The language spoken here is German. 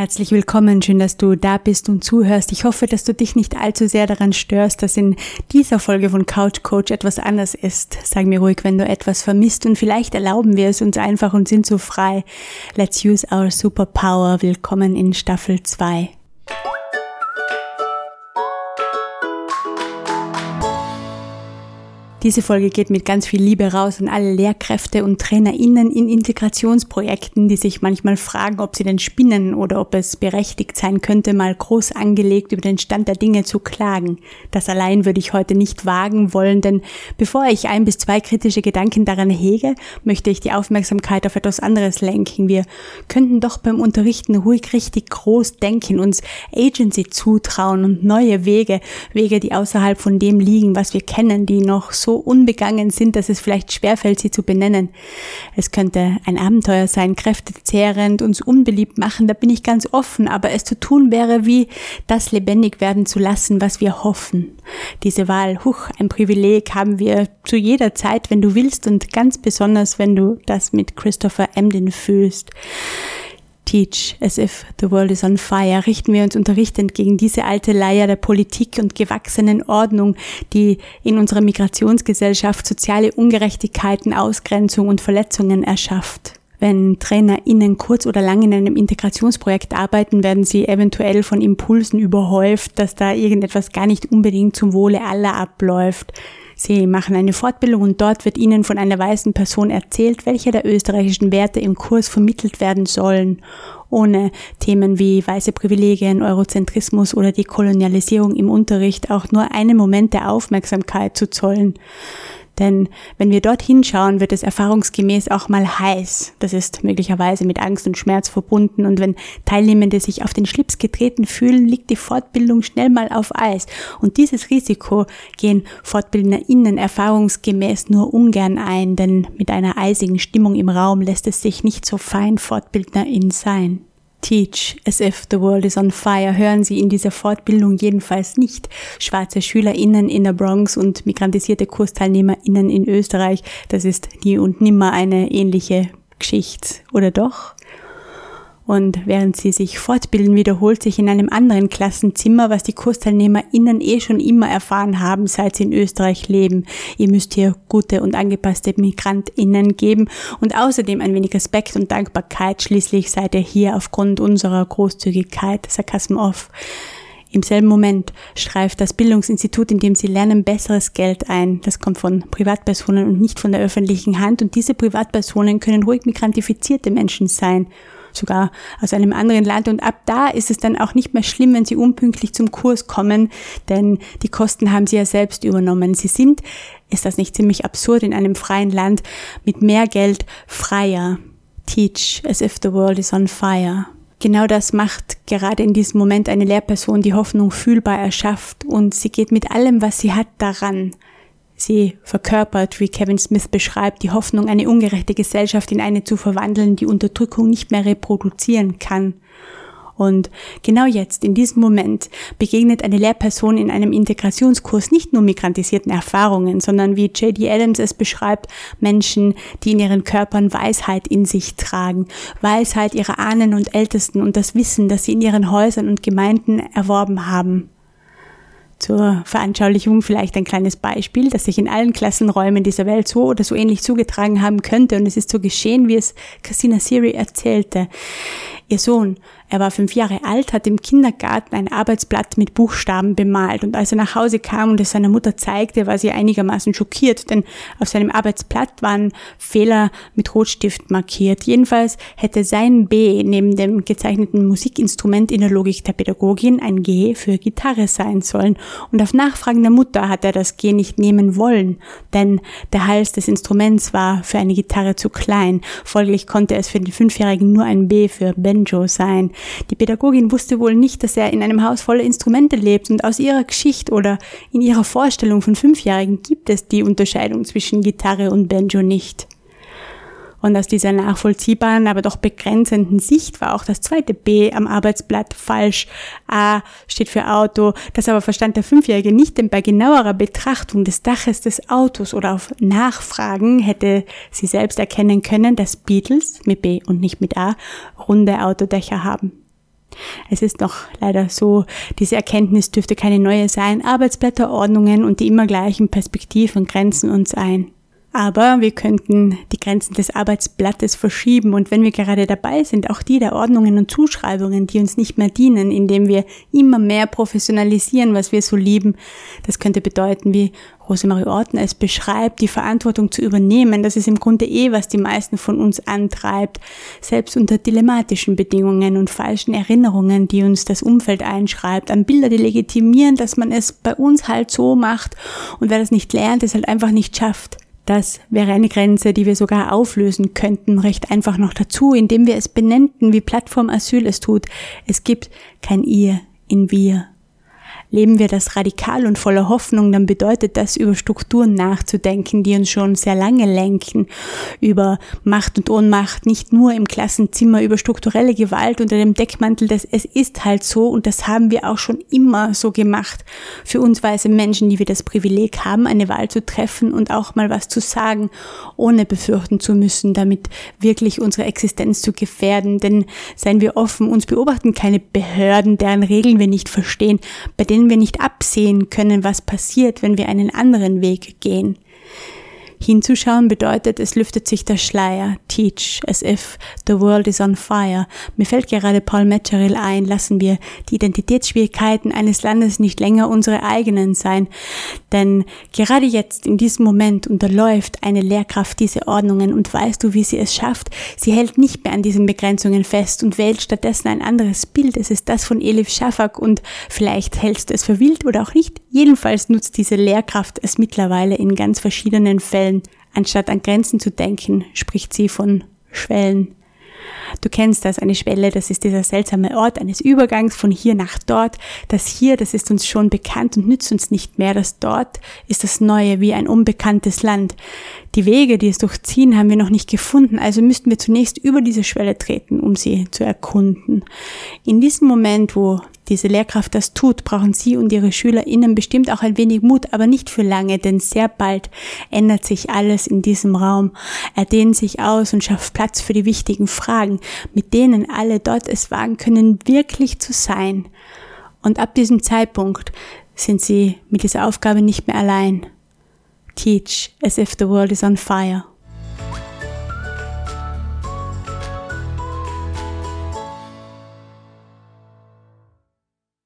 Herzlich willkommen, schön, dass du da bist und zuhörst. Ich hoffe, dass du dich nicht allzu sehr daran störst, dass in dieser Folge von Couch Coach etwas anders ist. Sag mir ruhig, wenn du etwas vermisst und vielleicht erlauben wir es uns einfach und sind so frei. Let's use our superpower. Willkommen in Staffel 2. Diese Folge geht mit ganz viel Liebe raus an alle Lehrkräfte und TrainerInnen in Integrationsprojekten, die sich manchmal fragen, ob sie denn spinnen oder ob es berechtigt sein könnte, mal groß angelegt über den Stand der Dinge zu klagen. Das allein würde ich heute nicht wagen wollen, denn bevor ich ein bis zwei kritische Gedanken daran hege, möchte ich die Aufmerksamkeit auf etwas anderes lenken. Wir könnten doch beim Unterrichten ruhig richtig groß denken, uns Agency zutrauen und neue Wege, Wege, die außerhalb von dem liegen, was wir kennen, die noch so so unbegangen sind, dass es vielleicht schwerfällt, sie zu benennen. Es könnte ein Abenteuer sein, kräftezehrend, uns unbeliebt machen, da bin ich ganz offen, aber es zu tun wäre wie das lebendig werden zu lassen, was wir hoffen. Diese Wahl, huch, ein Privileg haben wir zu jeder Zeit, wenn du willst und ganz besonders, wenn du das mit Christopher Emden fühlst. Teach as if the world is on fire richten wir uns unterrichtend gegen diese alte Leier der Politik und gewachsenen Ordnung, die in unserer Migrationsgesellschaft soziale Ungerechtigkeiten, Ausgrenzung und Verletzungen erschafft. Wenn TrainerInnen kurz oder lang in einem Integrationsprojekt arbeiten, werden sie eventuell von Impulsen überhäuft, dass da irgendetwas gar nicht unbedingt zum Wohle aller abläuft. Sie machen eine Fortbildung und dort wird Ihnen von einer weißen Person erzählt, welche der österreichischen Werte im Kurs vermittelt werden sollen, ohne Themen wie weiße Privilegien, Eurozentrismus oder die Kolonialisierung im Unterricht auch nur einen Moment der Aufmerksamkeit zu zollen. Denn wenn wir dort hinschauen, wird es erfahrungsgemäß auch mal heiß. Das ist möglicherweise mit Angst und Schmerz verbunden. Und wenn Teilnehmende sich auf den Schlips getreten fühlen, liegt die Fortbildung schnell mal auf Eis. Und dieses Risiko gehen FortbildnerInnen erfahrungsgemäß nur ungern ein, denn mit einer eisigen Stimmung im Raum lässt es sich nicht so fein FortbildnerIn sein. Teach as if the world is on fire hören Sie in dieser Fortbildung jedenfalls nicht. Schwarze SchülerInnen in der Bronx und migrantisierte KursteilnehmerInnen in Österreich, das ist nie und nimmer eine ähnliche Geschichte, oder doch? Und während sie sich fortbilden, wiederholt sich in einem anderen Klassenzimmer, was die KursteilnehmerInnen eh schon immer erfahren haben, seit sie in Österreich leben. Ihr müsst hier gute und angepasste MigrantInnen geben und außerdem ein wenig Respekt und Dankbarkeit. Schließlich seid ihr hier aufgrund unserer Großzügigkeit, Sarkasm off. Im selben Moment streift das Bildungsinstitut, in dem sie lernen, besseres Geld ein. Das kommt von Privatpersonen und nicht von der öffentlichen Hand. Und diese Privatpersonen können ruhig migrantifizierte Menschen sein sogar aus einem anderen Land. Und ab da ist es dann auch nicht mehr schlimm, wenn sie unpünktlich zum Kurs kommen, denn die Kosten haben sie ja selbst übernommen. Sie sind, ist das nicht ziemlich absurd, in einem freien Land mit mehr Geld freier. Teach as if the world is on fire. Genau das macht gerade in diesem Moment eine Lehrperson, die Hoffnung fühlbar erschafft und sie geht mit allem, was sie hat, daran. Sie verkörpert, wie Kevin Smith beschreibt, die Hoffnung, eine ungerechte Gesellschaft in eine zu verwandeln, die Unterdrückung nicht mehr reproduzieren kann. Und genau jetzt, in diesem Moment, begegnet eine Lehrperson in einem Integrationskurs nicht nur migrantisierten Erfahrungen, sondern wie J.D. Adams es beschreibt, Menschen, die in ihren Körpern Weisheit in sich tragen, Weisheit ihrer Ahnen und Ältesten und das Wissen, das sie in ihren Häusern und Gemeinden erworben haben. Zur Veranschaulichung vielleicht ein kleines Beispiel, das sich in allen Klassenräumen dieser Welt so oder so ähnlich zugetragen haben könnte. Und es ist so geschehen, wie es Christina Siri erzählte. Ihr Sohn er war fünf Jahre alt, hat im Kindergarten ein Arbeitsblatt mit Buchstaben bemalt und als er nach Hause kam und es seiner Mutter zeigte, war sie einigermaßen schockiert, denn auf seinem Arbeitsblatt waren Fehler mit Rotstift markiert. Jedenfalls hätte sein B neben dem gezeichneten Musikinstrument in der Logik der Pädagogin ein G für Gitarre sein sollen und auf Nachfragen der Mutter hat er das G nicht nehmen wollen, denn der Hals des Instruments war für eine Gitarre zu klein. Folglich konnte es für den Fünfjährigen nur ein B für Banjo sein. Die Pädagogin wusste wohl nicht, dass er in einem Haus voller Instrumente lebt und aus ihrer Geschichte oder in ihrer Vorstellung von Fünfjährigen gibt es die Unterscheidung zwischen Gitarre und Banjo nicht. Und aus dieser nachvollziehbaren, aber doch begrenzenden Sicht war auch das zweite B am Arbeitsblatt falsch. A steht für Auto, das aber verstand der Fünfjährige nicht, denn bei genauerer Betrachtung des Daches des Autos oder auf Nachfragen hätte sie selbst erkennen können, dass Beatles mit B und nicht mit A runde Autodächer haben. Es ist noch leider so, diese Erkenntnis dürfte keine neue sein. Arbeitsblätterordnungen und die immer gleichen Perspektiven grenzen uns ein. Aber wir könnten die Grenzen des Arbeitsblattes verschieben und wenn wir gerade dabei sind, auch die der Ordnungen und Zuschreibungen, die uns nicht mehr dienen, indem wir immer mehr professionalisieren, was wir so lieben. Das könnte bedeuten, wie Rosemarie Orten es beschreibt, die Verantwortung zu übernehmen. Das ist im Grunde eh, was die meisten von uns antreibt, selbst unter dilemmatischen Bedingungen und falschen Erinnerungen, die uns das Umfeld einschreibt, an Bilder, die legitimieren, dass man es bei uns halt so macht und wer das nicht lernt, es halt einfach nicht schafft. Das wäre eine Grenze, die wir sogar auflösen könnten, recht einfach noch dazu, indem wir es benennten, wie Plattform Asyl es tut. Es gibt kein Ihr in Wir. Leben wir das radikal und voller Hoffnung, dann bedeutet das, über Strukturen nachzudenken, die uns schon sehr lange lenken, über Macht und Ohnmacht, nicht nur im Klassenzimmer, über strukturelle Gewalt unter dem Deckmantel des Es ist halt so und das haben wir auch schon immer so gemacht. Für uns weiße Menschen, die wir das Privileg haben, eine Wahl zu treffen und auch mal was zu sagen, ohne befürchten zu müssen, damit wirklich unsere Existenz zu gefährden. Denn seien wir offen, uns beobachten keine Behörden, deren Regeln wir nicht verstehen, bei denen denen wir nicht absehen können, was passiert, wenn wir einen anderen Weg gehen. Hinzuschauen bedeutet, es lüftet sich der Schleier. Teach, as if the world is on fire. Mir fällt gerade Paul Metzgeril ein, lassen wir die Identitätsschwierigkeiten eines Landes nicht länger unsere eigenen sein. Denn gerade jetzt, in diesem Moment, unterläuft eine Lehrkraft diese Ordnungen und weißt du, wie sie es schafft? Sie hält nicht mehr an diesen Begrenzungen fest und wählt stattdessen ein anderes Bild. Es ist das von Elif Shafak und vielleicht hältst du es für wild oder auch nicht. Jedenfalls nutzt diese Lehrkraft es mittlerweile in ganz verschiedenen Fällen Schwellen. Anstatt an Grenzen zu denken, spricht sie von Schwellen. Du kennst das, eine Schwelle, das ist dieser seltsame Ort eines Übergangs von hier nach dort. Das hier, das ist uns schon bekannt und nützt uns nicht mehr. Das dort ist das Neue wie ein unbekanntes Land. Die Wege, die es durchziehen, haben wir noch nicht gefunden, also müssten wir zunächst über diese Schwelle treten, um sie zu erkunden. In diesem Moment, wo diese Lehrkraft das tut, brauchen Sie und Ihre SchülerInnen bestimmt auch ein wenig Mut, aber nicht für lange, denn sehr bald ändert sich alles in diesem Raum. Er dehnt sich aus und schafft Platz für die wichtigen Fragen, mit denen alle dort es wagen können, wirklich zu sein. Und ab diesem Zeitpunkt sind Sie mit dieser Aufgabe nicht mehr allein. Teach as if the world is on fire.